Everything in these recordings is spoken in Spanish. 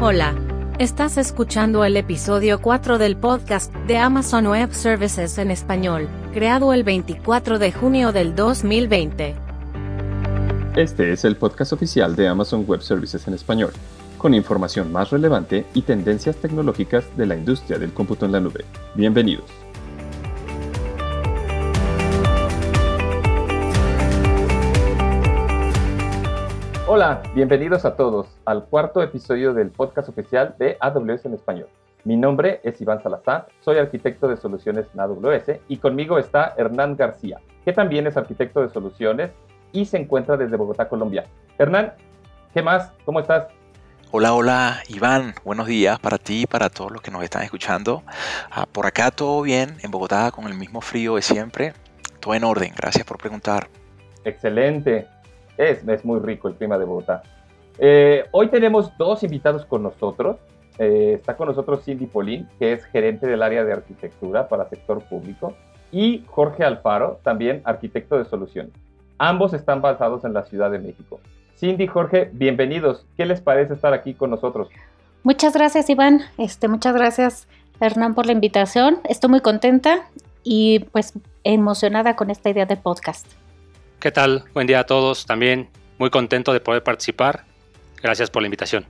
Hola. Estás escuchando el episodio 4 del podcast de Amazon Web Services en español, creado el 24 de junio del 2020. Este es el podcast oficial de Amazon Web Services en español, con información más relevante y tendencias tecnológicas de la industria del cómputo en la nube. Bienvenidos. Hola, bienvenidos a todos al cuarto episodio del podcast oficial de AWS en español. Mi nombre es Iván Salazar, soy arquitecto de soluciones en AWS y conmigo está Hernán García, que también es arquitecto de soluciones y se encuentra desde Bogotá, Colombia. Hernán, ¿qué más? ¿Cómo estás? Hola, hola, Iván. Buenos días para ti y para todos los que nos están escuchando. Ah, por acá todo bien, en Bogotá con el mismo frío de siempre. Todo en orden, gracias por preguntar. Excelente. Es, es muy rico el clima de Bogotá. Eh, hoy tenemos dos invitados con nosotros. Eh, está con nosotros Cindy Polín, que es gerente del área de arquitectura para sector público, y Jorge Alfaro, también arquitecto de soluciones. Ambos están basados en la Ciudad de México. Cindy, Jorge, bienvenidos. ¿Qué les parece estar aquí con nosotros? Muchas gracias, Iván. Este, muchas gracias, Hernán, por la invitación. Estoy muy contenta y pues emocionada con esta idea de podcast. ¿Qué tal? Buen día a todos. También muy contento de poder participar. Gracias por la invitación.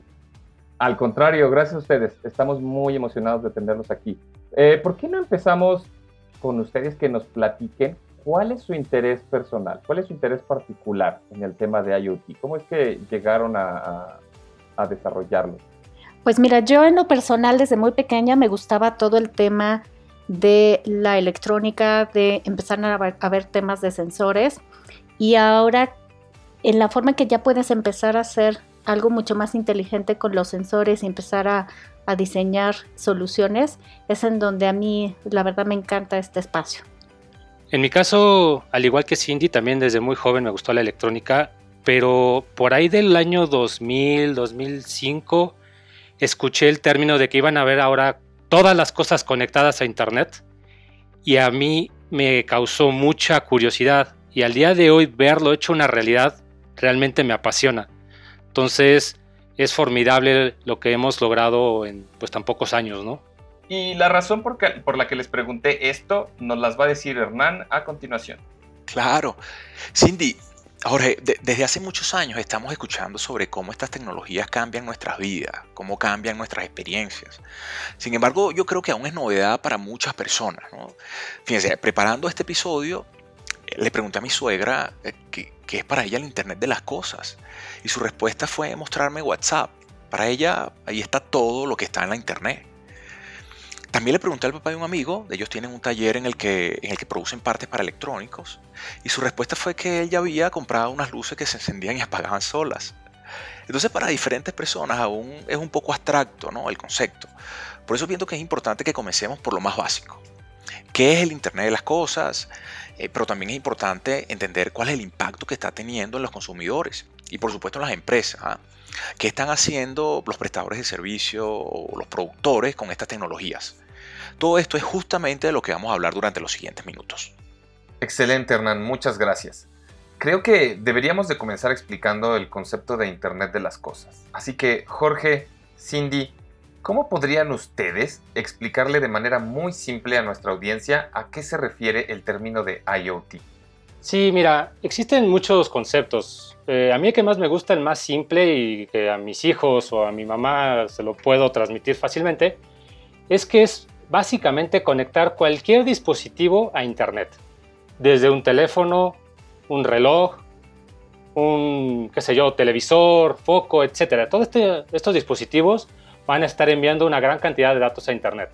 Al contrario, gracias a ustedes. Estamos muy emocionados de tenerlos aquí. Eh, ¿Por qué no empezamos con ustedes que nos platiquen cuál es su interés personal? ¿Cuál es su interés particular en el tema de IoT? ¿Cómo es que llegaron a, a desarrollarlo? Pues mira, yo en lo personal desde muy pequeña me gustaba todo el tema de la electrónica, de empezar a ver, a ver temas de sensores y ahora en la forma que ya puedes empezar a hacer algo mucho más inteligente con los sensores y empezar a, a diseñar soluciones, es en donde a mí la verdad me encanta este espacio. En mi caso, al igual que Cindy, también desde muy joven me gustó la electrónica, pero por ahí del año 2000, 2005, escuché el término de que iban a ver ahora todas las cosas conectadas a Internet y a mí me causó mucha curiosidad y al día de hoy verlo hecho una realidad realmente me apasiona. Entonces es formidable lo que hemos logrado en pues tan pocos años, ¿no? Y la razón por, que, por, la que les pregunté esto nos las va a decir Hernán a continuación. Claro. Cindy, Jorge, de, desde hace muchos años estamos escuchando sobre cómo estas tecnologías cambian nuestras vidas, cómo cambian nuestras experiencias. Sin embargo, yo creo que aún es novedad para muchas personas. ¿no? Fíjense, preparando este episodio, le pregunté a mi suegra eh, qué, es para ella el Internet de las Cosas. Y su respuesta fue mostrarme WhatsApp. Para ella ahí está todo lo que está en la Internet. También le pregunté al papá de un amigo, ellos tienen un taller en el, que, producen partes para electrónicos, y su respuesta fue que él ya había comprado unas luces que se encendían y apagaban solas. Entonces para diferentes personas aún es un poco abstracto ¿no? el concepto. Por eso viendo que es importante que comencemos por lo más básico. ¿Qué es el Internet de las Cosas? Eh, pero también es importante entender cuál es el impacto que está teniendo en los consumidores y por supuesto en las empresas. ¿ah? ¿Qué están haciendo los prestadores de servicio o los productores con estas tecnologías? Todo esto es justamente de lo que vamos a hablar durante los siguientes minutos. Excelente, Hernán. Muchas gracias. Creo que deberíamos de comenzar explicando el concepto de Internet de las Cosas. Así que, Jorge, Cindy, ¿Cómo podrían ustedes explicarle de manera muy simple a nuestra audiencia a qué se refiere el término de IoT? Sí, mira, existen muchos conceptos. Eh, a mí el que más me gusta, el más simple y que a mis hijos o a mi mamá se lo puedo transmitir fácilmente, es que es básicamente conectar cualquier dispositivo a Internet. Desde un teléfono, un reloj, un, qué sé yo, televisor, foco, etc. Todos este, estos dispositivos van a estar enviando una gran cantidad de datos a Internet.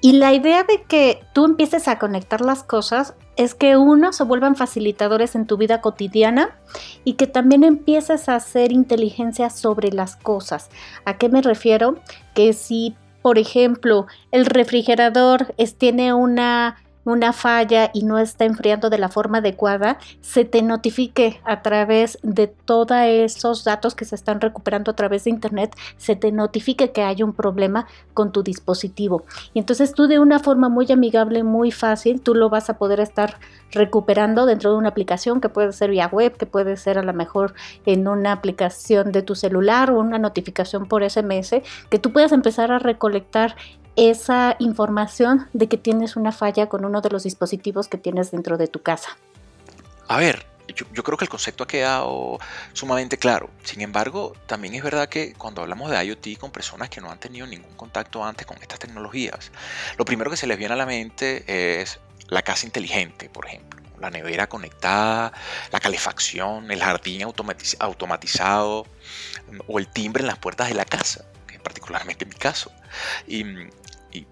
Y la idea de que tú empieces a conectar las cosas es que uno se vuelvan facilitadores en tu vida cotidiana y que también empieces a hacer inteligencia sobre las cosas. ¿A qué me refiero? Que si, por ejemplo, el refrigerador tiene una una falla y no está enfriando de la forma adecuada, se te notifique a través de todos esos datos que se están recuperando a través de Internet, se te notifique que hay un problema con tu dispositivo. Y entonces tú de una forma muy amigable, muy fácil, tú lo vas a poder estar recuperando dentro de una aplicación que puede ser vía web, que puede ser a lo mejor en una aplicación de tu celular o una notificación por SMS, que tú puedas empezar a recolectar esa información de que tienes una falla con uno de los dispositivos que tienes dentro de tu casa. A ver, yo, creo que el concepto ha quedado sumamente claro. Sin embargo, también es verdad que cuando hablamos de IoT con personas que no han tenido ningún contacto antes con estas tecnologías, lo primero que se les viene a la mente es la casa inteligente, por ejemplo. La nevera conectada, la calefacción, el jardín automatizado o el timbre en las puertas de la casa, particularmente mi caso. Y,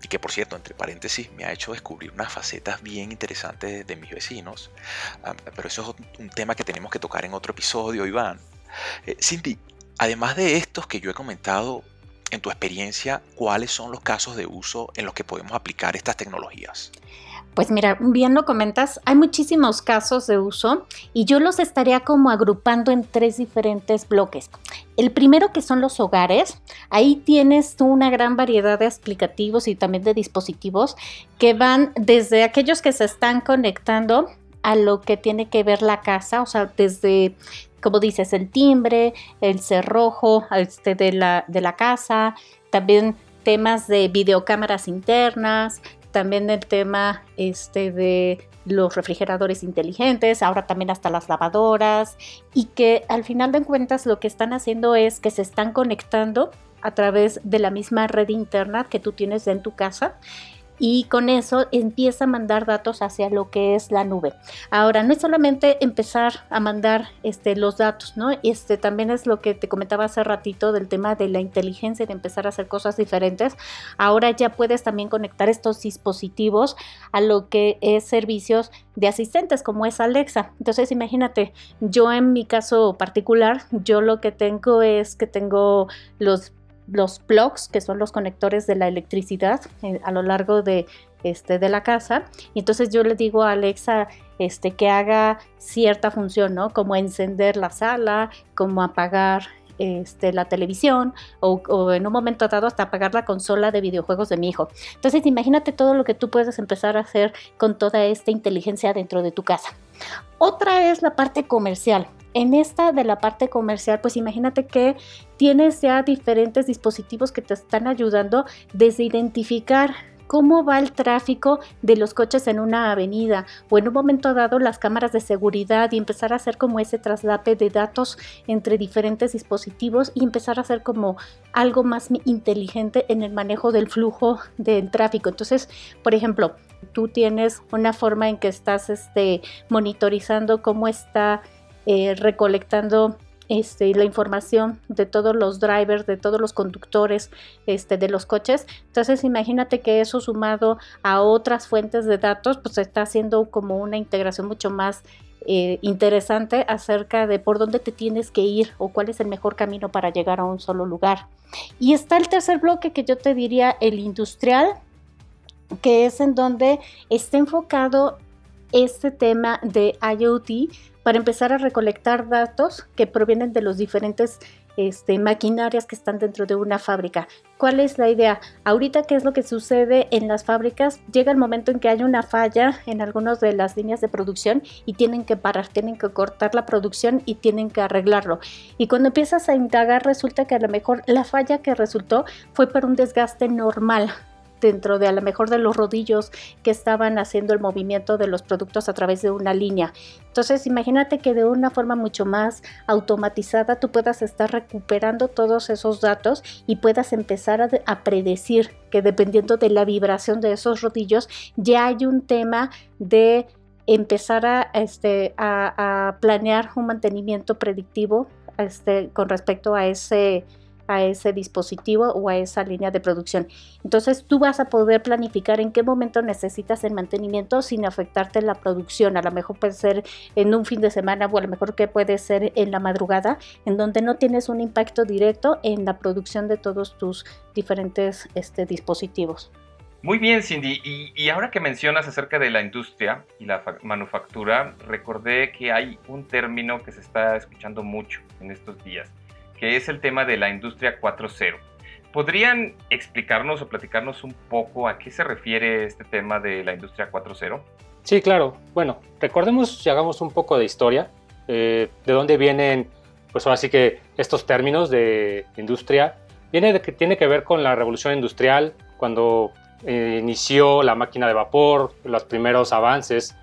que por cierto, entre paréntesis, me ha hecho descubrir unas facetas bien interesantes de, mis vecinos. Ah, pero eso es un tema que tenemos que tocar en otro episodio, Iván. Eh, Cindy, además de estos que yo he comentado, en tu experiencia, ¿cuáles son los casos de uso en los que podemos aplicar estas tecnologías? Pues mira, bien lo comentas, hay muchísimos casos de uso y yo los estaría como agrupando en tres diferentes bloques. El primero que son los hogares, ahí tienes una gran variedad de aplicativos y también de dispositivos que van desde aquellos que se están conectando a lo que tiene que ver la casa, o sea, desde como dices, el timbre, el cerrojo este, de, la, de la casa, también temas de videocámaras internas, también el tema este, de los refrigeradores inteligentes, ahora también hasta las lavadoras, y que al final de cuentas lo que están haciendo es que se están conectando a través de la misma red interna que tú tienes en tu casa y con eso empieza a mandar datos hacia lo que es la nube. Ahora, no es solamente empezar a mandar este, los datos, ¿no? Este también es lo que te comentaba hace ratito del tema de la inteligencia y de empezar a hacer cosas diferentes. Ahora ya puedes también conectar estos dispositivos a lo que es servicios de asistentes como es Alexa. Entonces, imagínate, yo en mi caso particular, yo lo que tengo es que tengo los los plugs, que son los conectores de la electricidad eh, a lo largo de, este, de la casa. Y entonces yo le digo a Alexa este, que haga cierta función, ¿no? Como encender la sala, como apagar este, la televisión o, o, en un momento dado hasta apagar la consola de videojuegos de mi hijo. Entonces imagínate todo lo que tú puedes empezar a hacer con toda esta inteligencia dentro de tu casa. Otra es la parte comercial. En esta de la parte comercial, pues imagínate que tienes ya diferentes dispositivos que te están ayudando desde identificar cómo va el tráfico de los coches en una avenida o en un momento dado las cámaras de seguridad y empezar a hacer como ese traslape de datos entre diferentes dispositivos y empezar a hacer como algo más inteligente en el manejo del flujo del tráfico. Entonces, por ejemplo, tú tienes una forma en que estás este, monitorizando cómo está eh, recolectando este, la información de todos los drivers, de todos los conductores este, de los coches. Entonces imagínate que eso sumado a otras fuentes de datos, pues está haciendo como una integración mucho más eh, interesante acerca de por dónde te tienes que ir o cuál es el mejor camino para llegar a un solo lugar. Y está el tercer bloque que yo te diría, el industrial, que es en donde está enfocado este tema de IoT para empezar a recolectar datos que provienen de los diferentes este, maquinarias que están dentro de una fábrica. ¿Cuál es la idea? Ahorita, ¿qué es lo que sucede en las fábricas? Llega el momento en que hay una falla en algunas de las líneas de producción y tienen que parar, tienen que cortar la producción y tienen que arreglarlo. Y cuando empiezas a indagar, resulta que a lo mejor la falla que resultó fue por un desgaste normal dentro de a lo mejor de los rodillos que estaban haciendo el movimiento de los productos a través de una línea. Entonces imagínate que de una forma mucho más automatizada tú puedas estar recuperando todos esos datos y puedas empezar a, predecir que dependiendo de la vibración de esos rodillos ya hay un tema de empezar a, este, a, planear un mantenimiento predictivo este, con respecto a ese a ese dispositivo o a esa línea de producción. Entonces tú vas a poder planificar en qué momento necesitas el mantenimiento sin afectarte la producción. A lo mejor puede ser en un fin de semana o a lo mejor que puede ser en la madrugada, en donde no tienes un impacto directo en la producción de todos tus diferentes este, dispositivos. Muy bien, Cindy. Y, ahora que mencionas acerca de la industria y la manufactura, recordé que hay un término que se está escuchando mucho en estos días, que es el tema de la industria 4.0. ¿Podrían explicarnos o platicarnos un poco a qué se refiere este tema de la industria 4.0? Sí, claro. Bueno, recordemos y hagamos un poco de historia, eh, de dónde vienen, pues ahora sí que estos términos de industria. Viene tiene que ver con la revolución industrial, cuando eh, inició la máquina de vapor, los primeros avances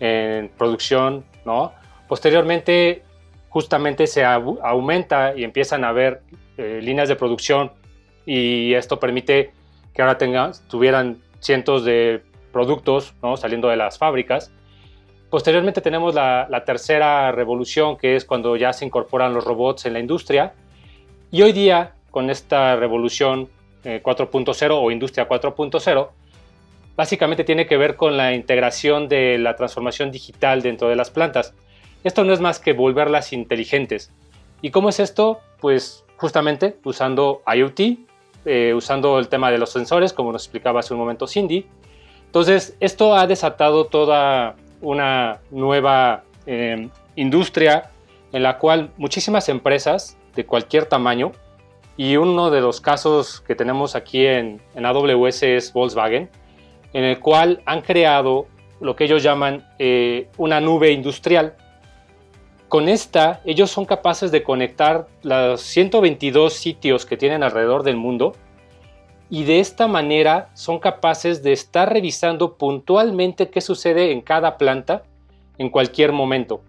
en producción, ¿no? Posteriormente, justamente se aumenta y empiezan a haber eh, líneas de producción y esto permite que ahora tuvieran cientos de productos saliendo de las fábricas. Posteriormente tenemos la, tercera revolución, que es cuando ya se incorporan los robots en la industria. Y hoy día, con esta revolución 4.0 eh, o industria 4.0, básicamente tiene que ver con la integración de la transformación digital dentro de las plantas. Esto no es más que volverlas inteligentes. ¿Y cómo es esto? Pues justamente usando IoT, eh, usando el tema de los sensores, como nos explicaba hace un momento Cindy. Entonces, esto ha desatado toda una nueva eh, industria en la cual muchísimas empresas de cualquier tamaño y uno de los casos que tenemos aquí en, AWS es Volkswagen, en el cual han creado lo que ellos llaman eh, una nube industrial. Con esta, ellos son capaces de conectar los 122 sitios que tienen alrededor del mundo y de esta manera son capaces de estar revisando puntualmente qué sucede en cada planta en cualquier momento.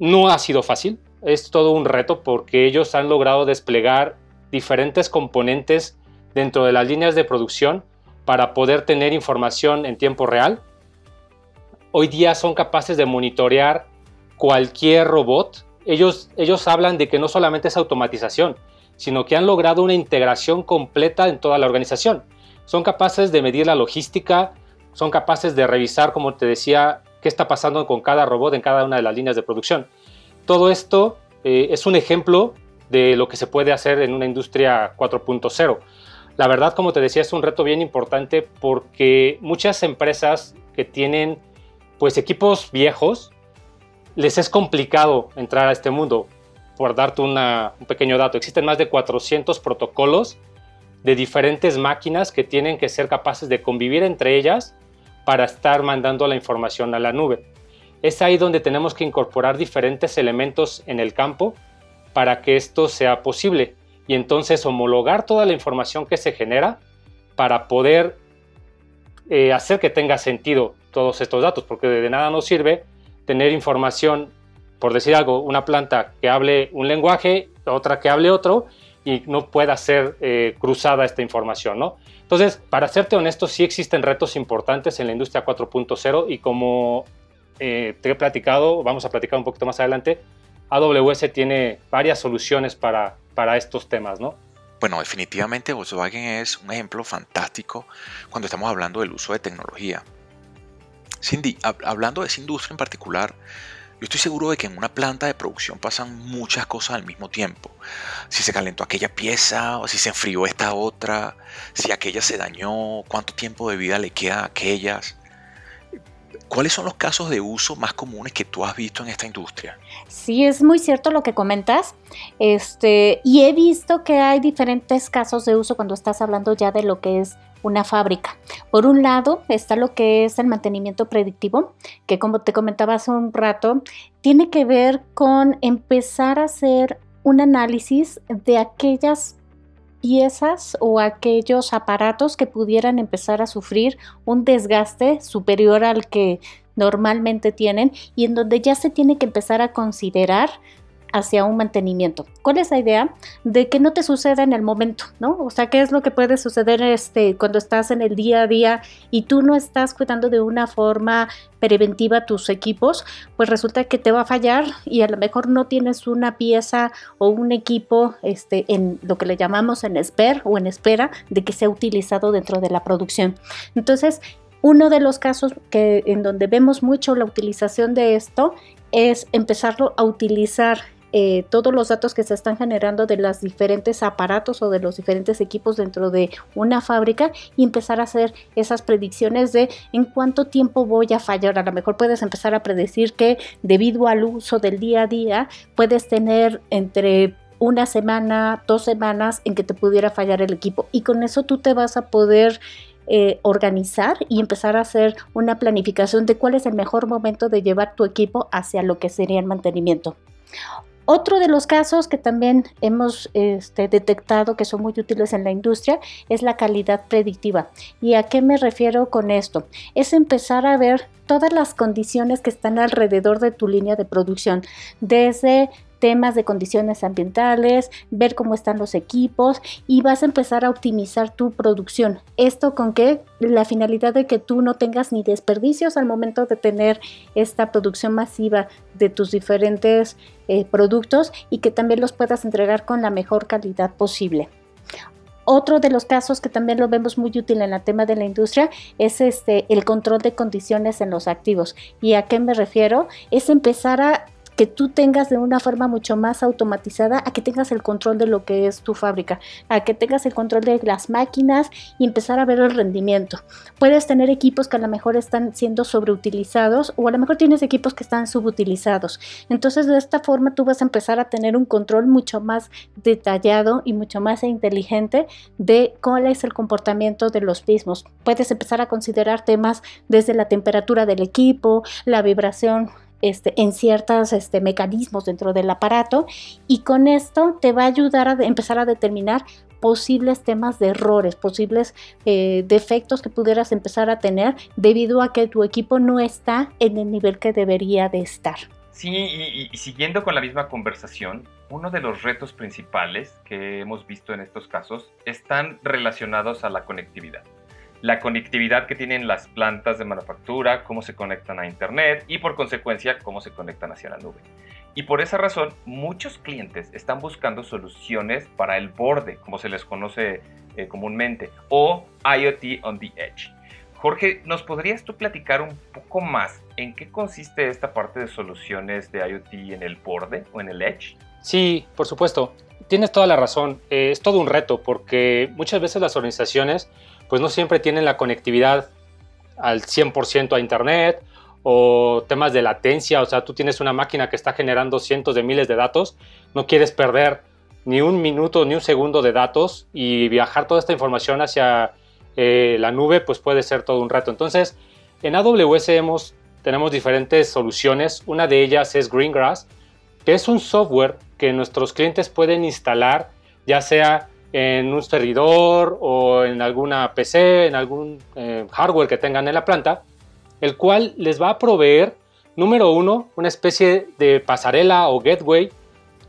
No ha sido fácil, es todo un reto porque ellos han logrado desplegar diferentes componentes dentro de las líneas de producción para poder tener información en tiempo real. Hoy día son capaces de monitorear cualquier robot. Ellos, ellos hablan de que no solamente es automatización, sino que han logrado una integración completa en toda la organización. Son capaces de medir la logística, son capaces de revisar, como te decía, qué está pasando con cada robot en cada una de las líneas de producción. Todo esto eh, es un ejemplo de lo que se puede hacer en una industria 4.0. La verdad, como te decía, es un reto bien importante porque muchas empresas que tienen pues equipos viejos les es complicado entrar a este mundo. Por darte un pequeño dato, existen más de 400 protocolos de diferentes máquinas que tienen que ser capaces de convivir entre ellas para estar mandando la información a la nube. Es ahí donde tenemos que incorporar diferentes elementos en el campo para que esto sea posible y entonces homologar toda la información que se genera para poder eh, hacer que tenga sentido todos estos datos, porque de nada nos sirve tener información, por decir algo, una planta que hable un lenguaje, otra que hable otro, y no pueda ser eh, cruzada esta información, ¿no? Entonces, para serte honesto, sí existen retos importantes en la industria 4.0 y como eh, te he platicado, vamos a platicar un poquito más adelante, AWS tiene varias soluciones para, para estos temas, ¿no? Bueno, definitivamente Volkswagen es un ejemplo fantástico cuando estamos hablando del uso de tecnología. Cindy, hablando de esa industria en particular, yo estoy seguro de que en una planta de producción pasan muchas cosas al mismo tiempo. Si se calentó aquella pieza o si se enfrió esta otra, si aquella se dañó, cuánto tiempo de vida le queda a aquellas. ¿Cuáles son los casos de uso más comunes que tú has visto en esta industria? Sí, es muy cierto lo que comentas. Este, y he visto que hay diferentes casos de uso cuando estás hablando ya de lo que es una fábrica. Por un lado está lo que es el mantenimiento predictivo, que como te comentaba hace un rato, tiene que ver con empezar a hacer un análisis de aquellas piezas o aquellos aparatos que pudieran empezar a sufrir un desgaste superior al que normalmente tienen y en donde ya se tiene que empezar a considerar hacia un mantenimiento. ¿Cuál es la idea? De que no te suceda en el momento, ¿no? O sea, ¿qué es lo que puede suceder este, cuando estás en el día a día y tú no estás cuidando de una forma preventiva tus equipos? Pues resulta que te va a fallar y a lo mejor no tienes una pieza o un equipo este, en lo que le llamamos en spare o en espera de que sea utilizado dentro de la producción. Entonces, uno de los casos que en donde vemos mucho la utilización de esto es empezarlo a utilizar eh, todos los datos que se están generando de los diferentes aparatos o de los diferentes equipos dentro de una fábrica y empezar a hacer esas predicciones de en cuánto tiempo voy a fallar. A lo mejor puedes empezar a predecir que debido al uso del día a día puedes tener entre una semana, dos semanas en que te pudiera fallar el equipo y con eso tú te vas a poder eh, organizar y empezar a hacer una planificación de cuál es el mejor momento de llevar tu equipo hacia lo que sería el mantenimiento. Otro de los casos que también hemos este, detectado que son muy útiles en la industria es la calidad predictiva. ¿Y a qué me refiero con esto? Es empezar a ver todas las condiciones que están alrededor de tu línea de producción, desde temas de condiciones ambientales, ver cómo están los equipos y vas a empezar a optimizar tu producción. Esto con que la finalidad de que tú no tengas ni desperdicios al momento de tener esta producción masiva de tus diferentes eh, productos y que también los puedas entregar con la mejor calidad posible. Otro de los casos que también lo vemos muy útil en el tema de la industria es este el control de condiciones en los activos. ¿Y a qué me refiero? Es empezar a que tú tengas de una forma mucho más automatizada a que tengas el control de lo que es tu fábrica, a que tengas el control de las máquinas y empezar a ver el rendimiento. Puedes tener equipos que a lo mejor están siendo sobreutilizados o a lo mejor tienes equipos que están subutilizados. Entonces de esta forma tú vas a empezar a tener un control mucho más detallado y mucho más inteligente de cuál es el comportamiento de los mismos. Puedes empezar a considerar temas desde la temperatura del equipo, la vibración este, en ciertos este, mecanismos dentro del aparato y con esto te va a ayudar a empezar a determinar posibles temas de errores, posibles eh, defectos que pudieras empezar a tener debido a que tu equipo no está en el nivel que debería de estar. Sí, y, siguiendo con la misma conversación, uno de los retos principales que hemos visto en estos casos están relacionados a la conectividad la conectividad que tienen las plantas de manufactura, cómo se conectan a Internet y por consecuencia cómo se conectan hacia la nube. Y por esa razón, muchos clientes están buscando soluciones para el borde, como se les conoce eh, comúnmente, o IoT on the Edge. Jorge, ¿nos podrías tú platicar un poco más en qué consiste esta parte de soluciones de IoT en el borde o en el Edge? Sí, por supuesto. Tienes toda la razón. Eh, es todo un reto porque muchas veces las organizaciones pues no siempre tienen la conectividad al 100% a Internet o temas de latencia, o sea, tú tienes una máquina que está generando cientos de miles de datos, no quieres perder ni un minuto ni un segundo de datos y viajar toda esta información hacia eh, la nube, pues puede ser todo un reto. Entonces, en AWS tenemos diferentes soluciones, una de ellas es Greengrass, que es un software que nuestros clientes pueden instalar, ya sea en un servidor o en alguna PC, en algún eh, hardware que tengan en la planta, el cual les va a proveer, número uno, una especie de pasarela o gateway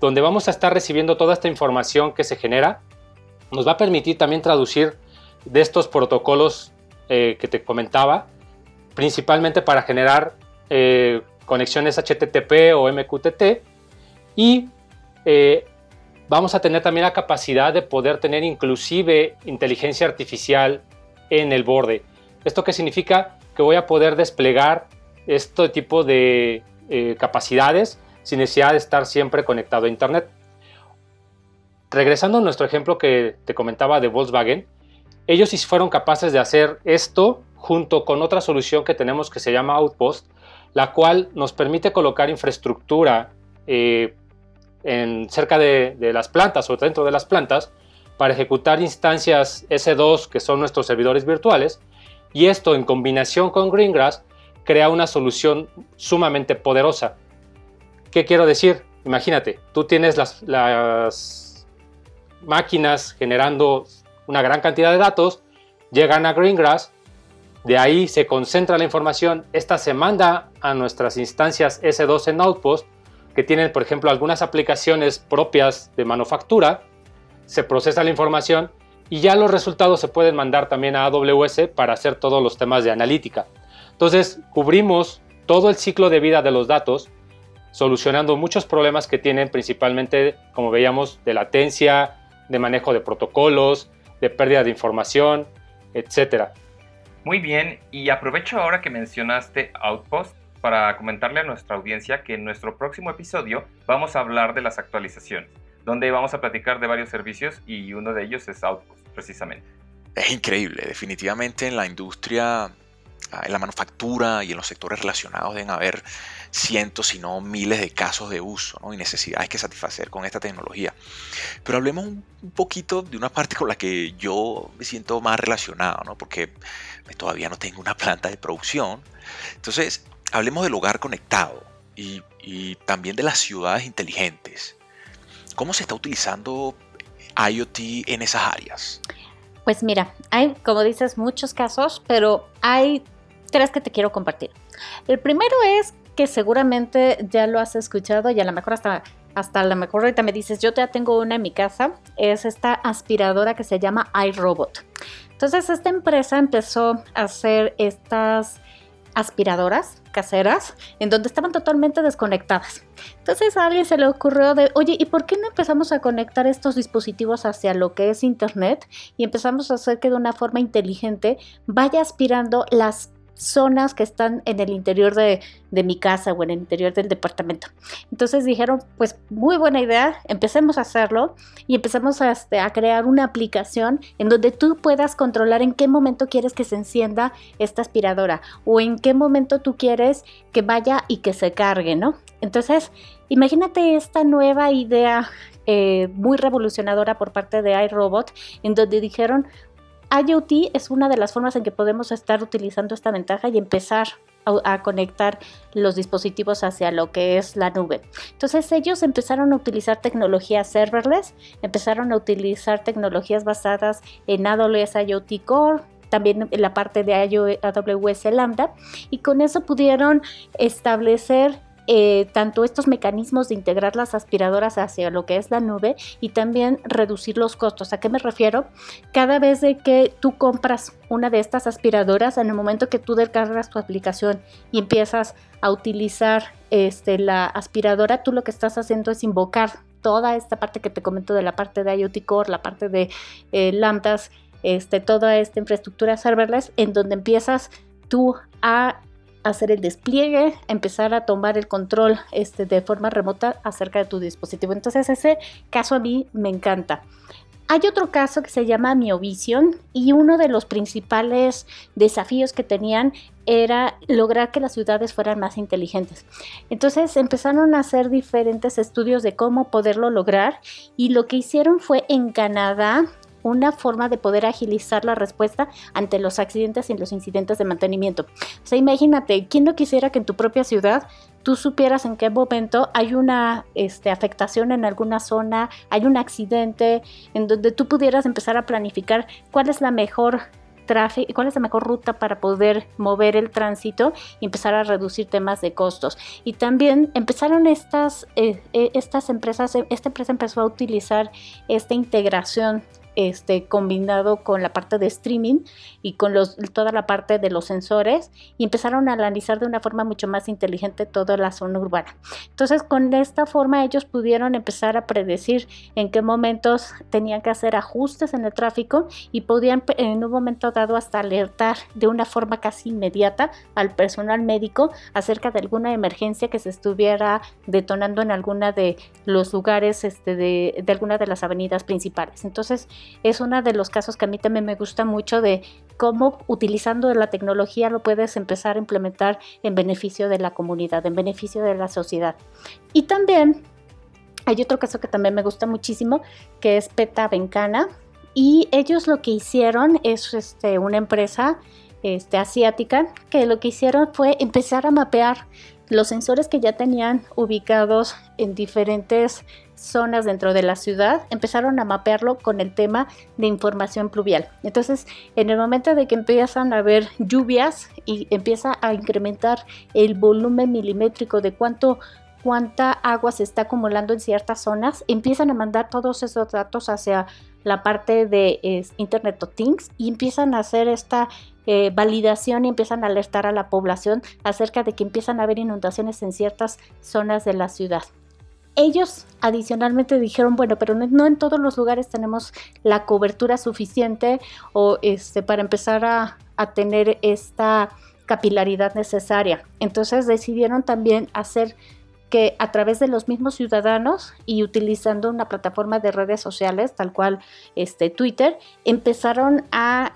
donde vamos a estar recibiendo toda esta información que se genera. Nos va a permitir también traducir de estos protocolos eh, que te comentaba, principalmente para generar eh, conexiones HTTP o MQTT y vamos a tener también la capacidad de poder tener inclusive inteligencia artificial en el borde. ¿Esto qué significa? Que voy a poder desplegar este tipo de eh, capacidades sin necesidad de estar siempre conectado a Internet. Regresando a nuestro ejemplo que te comentaba de Volkswagen, ellos sí fueron capaces de hacer esto junto con otra solución que tenemos que se llama Outpost, la cual nos permite colocar infraestructura eh, en, cerca de, las plantas o dentro de las plantas para ejecutar instancias S2 que son nuestros servidores virtuales y esto en combinación con Greengrass crea una solución sumamente poderosa. ¿Qué quiero decir? Imagínate, tú tienes las, las máquinas generando una gran cantidad de datos, llegan a Greengrass, de ahí se concentra la información, esta se manda a nuestras instancias S2 en Outpost que tienen, por ejemplo, algunas aplicaciones propias de manufactura, se procesa la información y ya los resultados se pueden mandar también a AWS para hacer todos los temas de analítica. Entonces, cubrimos todo el ciclo de vida de los datos, solucionando muchos problemas que tienen principalmente, como veíamos, de latencia, de manejo de protocolos, de pérdida de información, etc. Muy bien, y aprovecho ahora que mencionaste Outpost para comentarle a nuestra audiencia que en nuestro próximo episodio vamos a hablar de las actualizaciones, donde vamos a platicar de varios servicios y uno de ellos es Outpost, precisamente. Es increíble, definitivamente en la industria Ah, en la manufactura y en los sectores relacionados deben haber cientos, si no miles de casos de uso y necesidades que satisfacer con esta tecnología. Pero hablemos un, poquito de una parte con la que yo me siento más relacionado, ¿no? porque todavía no tengo una planta de producción. Entonces, hablemos del hogar conectado y, también de las ciudades inteligentes. ¿Cómo se está utilizando IoT en esas áreas? Pues mira, hay, como dices, muchos casos, pero hay tres que te quiero compartir. El primero es que seguramente ya lo has escuchado y a lo mejor hasta, hasta a lo mejor ahorita me dices, yo ya tengo una en mi casa, es esta aspiradora que se llama iRobot. Entonces esta empresa empezó a hacer estas aspiradoras caseras en donde estaban totalmente desconectadas. Entonces a alguien se le ocurrió de, oye, ¿y por qué no empezamos a conectar estos dispositivos hacia lo que es Internet y empezamos a hacer que de una forma inteligente vaya aspirando las zonas que están en el interior de, mi casa o en el interior del departamento. Entonces dijeron, pues muy buena idea, empecemos a hacerlo y empezamos a, este, a, crear una aplicación en donde tú puedas controlar en qué momento quieres que se encienda esta aspiradora o en qué momento tú quieres que vaya y que se cargue, ¿no? Entonces, imagínate esta nueva idea eh, muy revolucionadora por parte de iRobot, en donde dijeron, IoT es una de las formas en que podemos estar utilizando esta ventaja y empezar a, conectar los dispositivos hacia lo que es la nube. Entonces ellos empezaron a utilizar tecnologías serverless, empezaron a utilizar tecnologías basadas en AWS IoT Core, también en la parte de AWS Lambda, y con eso pudieron establecer eh, tanto estos mecanismos de integrar las aspiradoras hacia lo que es la nube y también reducir los costos. ¿A qué me refiero? Cada vez de que tú compras una de estas aspiradoras, en el momento que tú descargas tu aplicación y empiezas a utilizar este, la aspiradora, tú lo que estás haciendo es invocar toda esta parte que te comento de la parte de IoT Core, la parte de eh, este, toda esta infraestructura serverless, en donde empiezas tú a hacer el despliegue, empezar a tomar el control este, de forma remota acerca de tu dispositivo. Entonces ese caso a mí me encanta. Hay otro caso que se llama Miovision y uno de los principales desafíos que tenían era lograr que las ciudades fueran más inteligentes. Entonces empezaron a hacer diferentes estudios de cómo poderlo lograr y lo que hicieron fue en Canadá una forma de poder agilizar la respuesta ante los accidentes y los incidentes de mantenimiento. O sea, imagínate, ¿quién no quisiera que en tu propia ciudad tú supieras en qué momento hay una este, afectación en alguna zona, hay un accidente, en donde tú pudieras empezar a planificar cuál es la mejor tráfico, cuál es la mejor ruta para poder mover el tránsito y empezar a reducir temas de costos. Y también empezaron estas, eh, eh, estas empresas, esta empresa empezó a utilizar esta integración este, combinado con la parte de streaming y con los, toda la parte de los sensores y empezaron a analizar de una forma mucho más inteligente toda la zona urbana. Entonces con esta forma ellos pudieron empezar a predecir en qué momentos tenían que hacer ajustes en el tráfico y podían en un momento dado hasta alertar de una forma casi inmediata al personal médico acerca de alguna emergencia que se estuviera detonando en alguna de los lugares este, de, de alguna de las avenidas principales. Entonces es uno de los casos que a mí también me gusta mucho de cómo utilizando la tecnología lo puedes empezar a implementar en beneficio de la comunidad, en beneficio de la sociedad. Y también hay otro caso que también me gusta muchísimo, que es Peta Bencana. Y ellos lo que hicieron es este, una empresa este, asiática que lo que hicieron fue empezar a mapear los sensores que ya tenían ubicados en diferentes zonas dentro de la ciudad, empezaron a mapearlo con el tema de información pluvial. Entonces, en el momento de que empiezan a haber lluvias y empieza a incrementar el volumen milimétrico de cuánto cuánta agua se está acumulando en ciertas zonas, empiezan a mandar todos esos datos hacia la parte de Internet of Things y empiezan a hacer esta eh, validación y empiezan a alertar a la población acerca de que empiezan a haber inundaciones en ciertas zonas de la ciudad. Ellos adicionalmente dijeron, bueno, pero no, en todos los lugares tenemos la cobertura suficiente o este, para empezar a, a tener esta capilaridad necesaria. Entonces decidieron también hacer que a través de los mismos ciudadanos y utilizando una plataforma de redes sociales, tal cual este, Twitter, empezaron a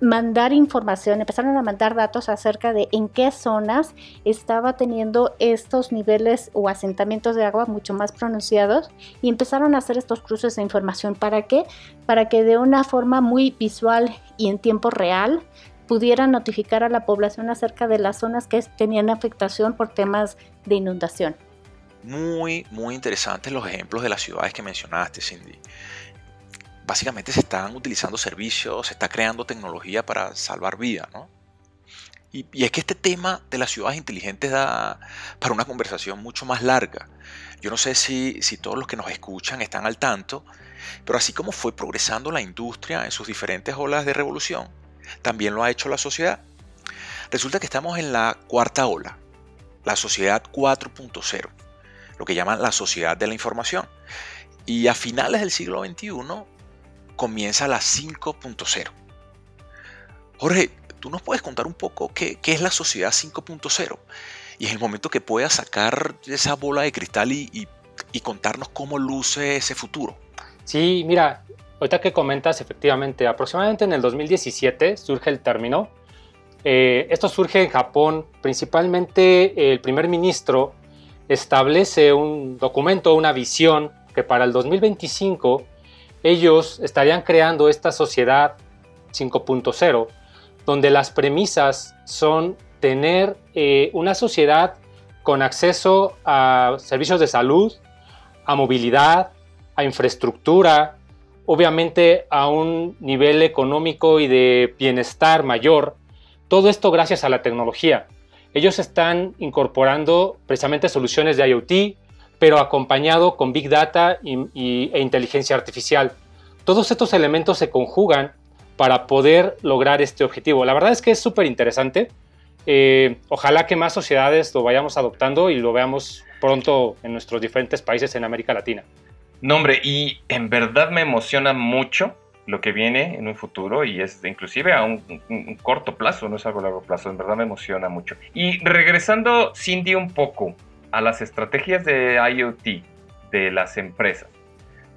mandar información, empezaron a mandar datos acerca de en qué zonas estaba teniendo estos niveles o asentamientos de agua mucho más pronunciados y empezaron a hacer estos cruces de información. ¿Para qué? Para que de una forma muy visual y en tiempo real pudieran notificar a la población acerca de las zonas que tenían afectación por temas de inundación. Muy, muy interesantes los ejemplos de las ciudades que mencionaste, Cindy básicamente se están utilizando servicios, se está creando tecnología para salvar vidas, ¿no? Y, es que este tema de las ciudades inteligentes da para una conversación mucho más larga. Yo no sé si, si todos los que nos escuchan están al tanto, pero así como fue progresando la industria en sus diferentes olas de revolución, también lo ha hecho la sociedad. Resulta que estamos en la cuarta ola, la sociedad 4.0, lo que llaman la sociedad de la información. Y a finales del siglo XXI comienza la 5.0. Jorge, ¿tú nos puedes contar un poco qué, es la sociedad 5.0? Y es el momento que puedas sacar esa bola de cristal y, contarnos cómo luce ese futuro. Sí, mira, ahorita que comentas, efectivamente, aproximadamente en el 2017 surge el término. Eh, esto surge en Japón, principalmente el primer ministro establece un documento, una visión que para el 2025 ellos estarían creando esta sociedad 5.0, donde las premisas son tener eh, una sociedad con acceso a servicios de salud, a movilidad, a infraestructura, obviamente a un nivel económico y de bienestar mayor. Todo esto gracias a la tecnología. Ellos están incorporando precisamente soluciones de IoT, pero acompañado con Big Data y, e inteligencia artificial. Todos estos elementos se conjugan para poder lograr este objetivo. La verdad es que es súper interesante. Eh, ojalá que más sociedades lo vayamos adoptando y lo veamos pronto en nuestros diferentes países en América Latina. No, hombre, y en verdad me emociona mucho lo que viene en un futuro y es inclusive a un, corto plazo, no es algo largo plazo, en verdad me emociona mucho. Y regresando, Cindy, un poco a las estrategias de IoT de las empresas,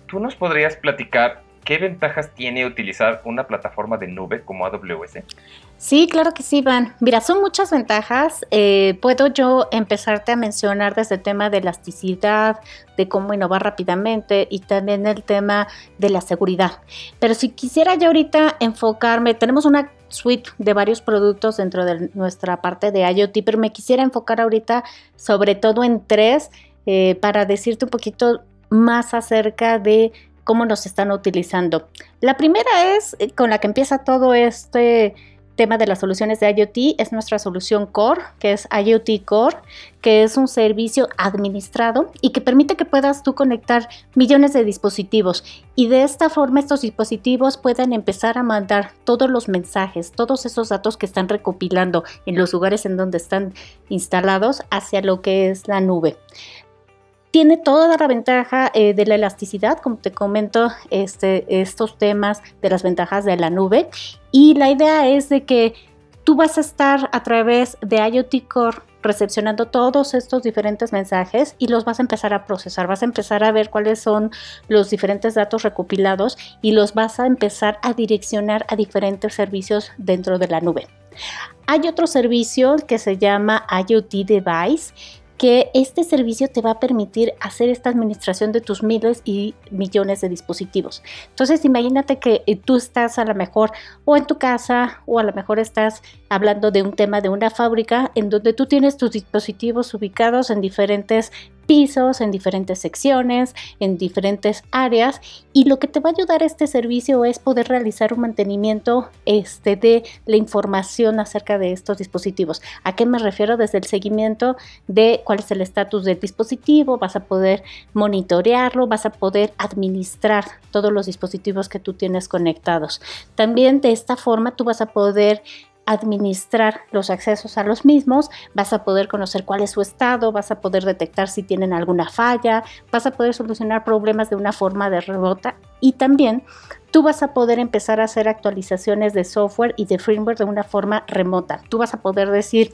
¿tú nos podrías platicar qué ventajas tiene utilizar una plataforma de nube como AWS? Sí, claro que sí, Van. Mira, son muchas ventajas. Eh, puedo yo empezarte a mencionar desde el tema de elasticidad, de cómo innovar rápidamente y también el tema de la seguridad. Pero si quisiera yo ahorita enfocarme, tenemos una suite de varios productos dentro de nuestra parte de IoT, pero me quisiera enfocar ahorita sobre todo en tres eh, para decirte un poquito más acerca de cómo nos están utilizando. La primera es eh, con la que empieza todo este tema de las soluciones de IoT es nuestra solución Core, que es IoT Core, que es un servicio administrado y que permite que puedas tú conectar millones de dispositivos. Y de esta forma estos dispositivos puedan empezar a mandar todos los mensajes, todos esos datos que están recopilando en los lugares en donde están instalados hacia lo que es la nube tiene toda la ventaja eh, de la elasticidad, como te comento, este, estos temas de las ventajas de la nube. Y la idea es de que tú vas a estar a través de IoT Core recepcionando todos estos diferentes mensajes y los vas a empezar a procesar, vas a empezar a ver cuáles son los diferentes datos recopilados y los vas a empezar a direccionar a diferentes servicios dentro de la nube. Hay otro servicio que se llama IoT Device que este servicio te va a permitir hacer esta administración de tus miles y millones de dispositivos. Entonces, imagínate que eh, tú estás a lo mejor o en tu casa o a lo mejor estás hablando de un tema de una fábrica en donde tú tienes tus dispositivos ubicados en diferentes pisos, en diferentes secciones, en diferentes áreas y lo que te va a ayudar este servicio es poder realizar un mantenimiento este, de la información acerca de estos dispositivos. ¿A qué me refiero? Desde el seguimiento de cuál es el estatus del dispositivo, vas a poder monitorearlo, vas a poder administrar todos los dispositivos que tú tienes conectados. También de esta forma tú vas a poder administrar los accesos a los mismos, vas a poder conocer cuál es su estado, vas a poder detectar si tienen alguna falla, vas a poder solucionar problemas de una forma de rebota y también tú vas a poder empezar a hacer actualizaciones de software y de firmware de una forma remota. Tú vas a poder decir,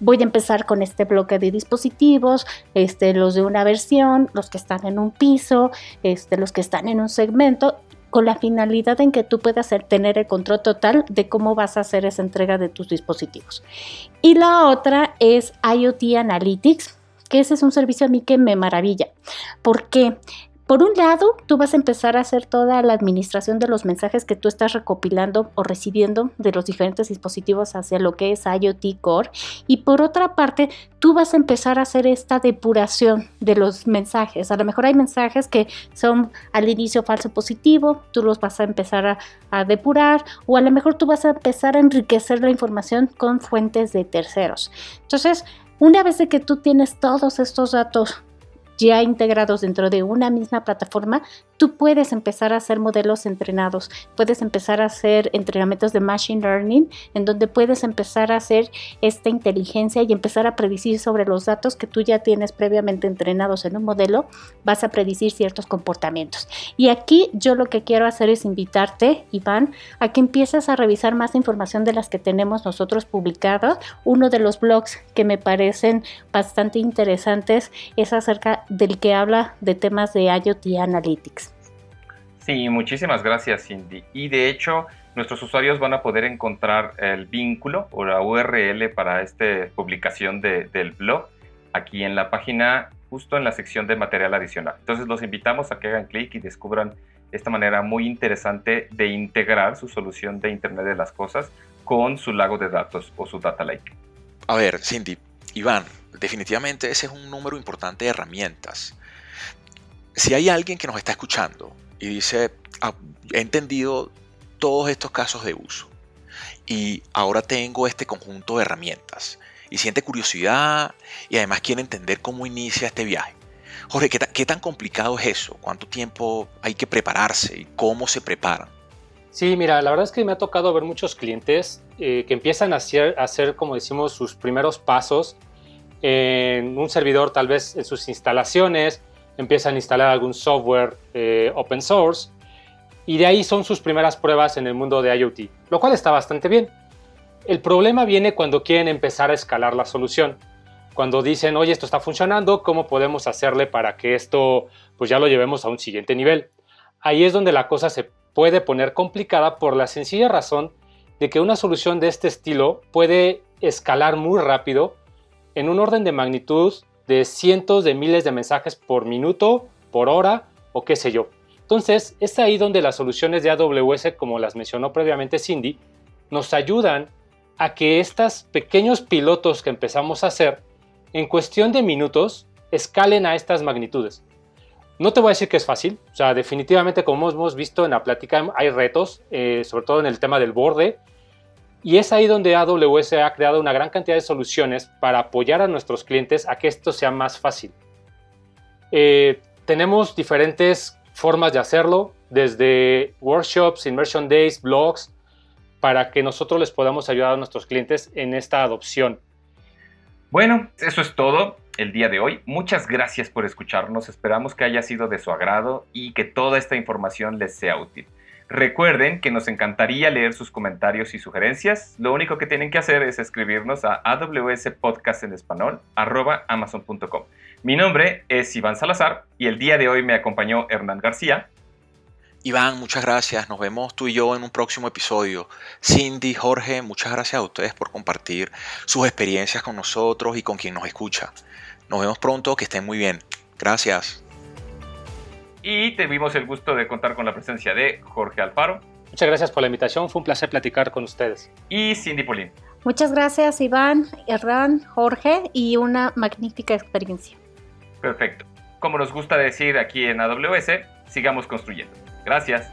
voy a empezar con este bloque de dispositivos, este, los de una versión, los que están en un piso, este, los que están en un segmento, con la finalidad en que tú puedas tener el control total de cómo vas a hacer esa entrega de tus dispositivos. Y la otra es IoT Analytics, que ese es un servicio a mí que me maravilla. ¿Por qué? Por un lado, tú vas a empezar a hacer toda la administración de los mensajes que tú estás recopilando o recibiendo de los diferentes dispositivos hacia lo que es IoT Core. Y por otra parte, tú vas a empezar a hacer esta depuración de los mensajes. A lo mejor hay mensajes que son al inicio falso positivo, tú los vas a empezar a, depurar o a lo mejor tú vas a empezar a enriquecer la información con fuentes de terceros. Entonces, una vez que tú tienes todos estos datos ya integrados dentro de una misma plataforma, tú puedes empezar a hacer modelos entrenados, puedes empezar a hacer entrenamientos de machine learning, en donde puedes empezar a hacer esta inteligencia y empezar a predecir sobre los datos que tú ya tienes previamente entrenados en un modelo, vas a predecir ciertos comportamientos. Y aquí yo lo que quiero hacer es invitarte, Iván, a que empieces a revisar más información de las que tenemos nosotros publicadas. Uno de los blogs que me parecen bastante interesantes es acerca del que habla de temas de IoT Analytics. Sí, muchísimas gracias Cindy. Y de hecho, nuestros usuarios van a poder encontrar el vínculo o la URL para esta publicación del blog aquí en la página, justo en la sección de material adicional. Entonces los invitamos a que hagan clic y descubran esta manera muy interesante de integrar su solución de Internet de las Cosas con su lago de datos o su data lake. A ver, Cindy, Iván, definitivamente ese es un número importante de herramientas. Si hay alguien que nos está escuchando y dice, ah, he entendido todos estos casos de uso y ahora tengo este conjunto de herramientas y siente curiosidad y además quiere entender cómo inicia este viaje. Jorge, ¿qué, tan complicado es eso? ¿Cuánto tiempo hay que prepararse y cómo se preparan? Sí, mira, la verdad es que me ha tocado ver muchos clientes eh, que empiezan a hacer, a hacer, como decimos, sus primeros pasos en un servidor, tal vez en sus instalaciones, empiezan a instalar algún software eh, open source y de ahí son sus primeras pruebas en el mundo de IoT, lo cual está bastante bien. El problema viene cuando quieren empezar a escalar la solución. Cuando dicen, oye, esto está funcionando, ¿cómo podemos hacerle para que esto pues ya lo llevemos a un siguiente nivel? Ahí es donde la cosa se puede poner complicada por la sencilla razón de que una solución de este estilo puede escalar muy rápido en un orden de magnitud de cientos de miles de mensajes por minuto, por hora o qué sé yo. Entonces, es ahí donde las soluciones de AWS, como las mencionó previamente Cindy, nos ayudan a que estos pequeños pilotos que empezamos a hacer, en cuestión de minutos, escalen a estas magnitudes. No te voy a decir que es fácil, o sea, definitivamente como hemos visto en la plática hay retos, eh, sobre todo en el tema del borde, y es ahí donde AWS ha creado una gran cantidad de soluciones para apoyar a nuestros clientes a que esto sea más fácil. Eh, tenemos diferentes formas de hacerlo, desde workshops, immersion days, blogs, para que nosotros les podamos ayudar a nuestros clientes en esta adopción. Bueno, eso es todo el día de hoy. Muchas gracias por escucharnos. Esperamos que haya sido de su agrado y que toda esta información les sea útil. Recuerden que nos encantaría leer sus comentarios y sugerencias. Lo único que tienen que hacer es escribirnos a Podcast en español amazon.com. Mi nombre es Iván Salazar y el día de hoy me acompañó Hernán García. Iván, muchas gracias. Nos vemos tú y yo en un próximo episodio. Cindy, Jorge, muchas gracias a ustedes por compartir sus experiencias con nosotros y con quien nos escucha. Nos vemos pronto, que estén muy bien. Gracias y tuvimos el gusto de contar con la presencia de Jorge Alfaro. Muchas gracias por la invitación, fue un placer platicar con ustedes. Y Cindy Polín. Muchas gracias Iván, Hernán, Jorge y una magnífica experiencia. Perfecto. Como nos gusta decir aquí en AWS, sigamos construyendo. Gracias.